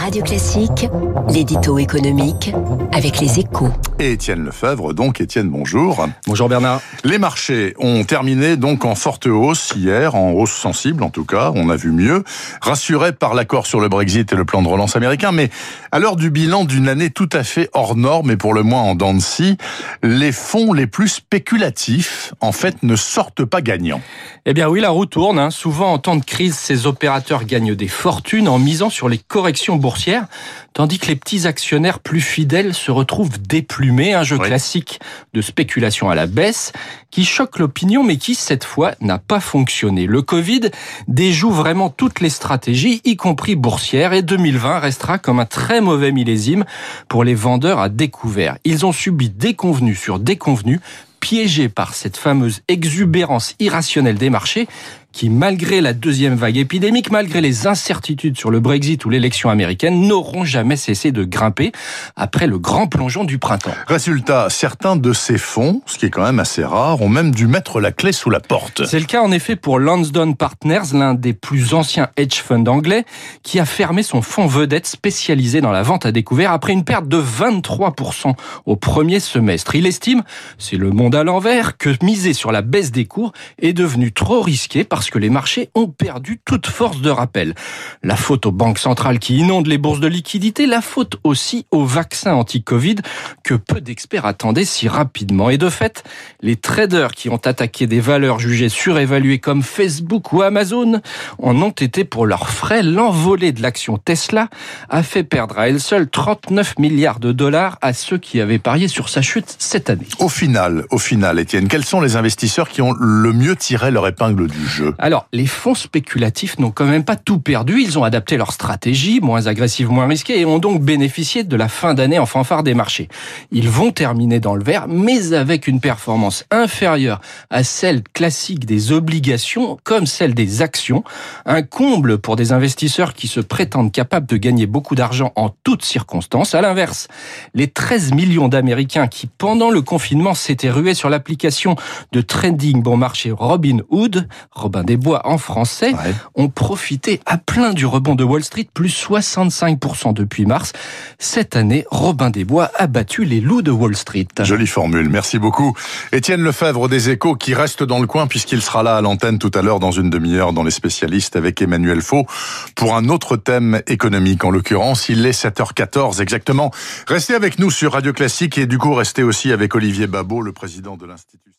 Radio Classique, l'édito économique avec les échos. Et Étienne Lefebvre, donc Étienne, bonjour. Bonjour Bernard. Les marchés ont terminé donc en forte hausse hier, en hausse sensible en tout cas, on a vu mieux, rassurés par l'accord sur le Brexit et le plan de relance américain, mais à l'heure du bilan d'une année tout à fait hors norme et pour le moins en dents de scie, les fonds les plus spéculatifs, en fait, ne sortent pas gagnants. Eh bien oui, la roue tourne. Hein. Souvent en temps de crise, ces opérateurs gagnent des fortunes en misant sur les corrections boursières, tandis que les petits actionnaires plus fidèles se retrouvent Un jeu classique de spéculation à la baisse qui choque l'opinion, mais qui cette fois n'a pas fonctionné. Le Covid déjoue vraiment toutes les stratégies, y compris boursières, et 2020 restera comme un très mauvais millésime pour les vendeurs à découvert. Ils ont subi déconvenus sur déconvenus piégés par cette fameuse exubérance irrationnelle des marchés qui, malgré la deuxième vague épidémique, malgré les incertitudes sur le Brexit ou l'élection américaine, n'auront jamais cessé de grimper après le grand plongeon du printemps. Résultat, certains de ces fonds, ce qui est quand même assez rare, ont même dû mettre la clé sous la porte. C'est le cas en effet pour Lansdowne Partners, l'un des plus anciens hedge funds anglais, qui a fermé son fonds vedette spécialisé dans la vente à découvert après une perte de 23% au premier semestre. Il estime, c'est le monde à l'envers, que miser sur la baisse des cours est devenu trop risqué par parce que les marchés ont perdu toute force de rappel. La faute aux banques centrales qui inondent les bourses de liquidité, la faute aussi aux vaccins anti-Covid que peu d'experts attendaient si rapidement. Et de fait, les traders qui ont attaqué des valeurs jugées surévaluées comme Facebook ou Amazon en ont été pour leurs frais. L'envolée de l'action Tesla a fait perdre à elle seule 39 milliards de dollars à ceux qui avaient parié sur sa chute cette année. Au final, au final, Étienne, quels sont les investisseurs qui ont le mieux tiré leur épingle du jeu? Alors, les fonds spéculatifs n'ont quand même pas tout perdu. Ils ont adapté leur stratégie, moins agressive, moins risquée, et ont donc bénéficié de la fin d'année en fanfare des marchés. Ils vont terminer dans le vert, mais avec une performance inférieure à celle classique des obligations, comme celle des actions. Un comble pour des investisseurs qui se prétendent capables de gagner beaucoup d'argent en toutes circonstances. À l'inverse, les 13 millions d'Américains qui, pendant le confinement, s'étaient rués sur l'application de trading bon marché Robinhood, Robin des Bois en français ont profité à plein du rebond de Wall Street, plus 65% depuis mars. Cette année, Robin des Bois a battu les loups de Wall Street. Jolie formule, merci beaucoup. Étienne Lefebvre des Échos qui reste dans le coin puisqu'il sera là à l'antenne tout à l'heure dans une demi-heure dans les spécialistes avec Emmanuel Faux pour un autre thème économique. En l'occurrence, il est 7h14 exactement. Restez avec nous sur Radio Classique et du coup restez aussi avec Olivier Babot, le président de l'Institut.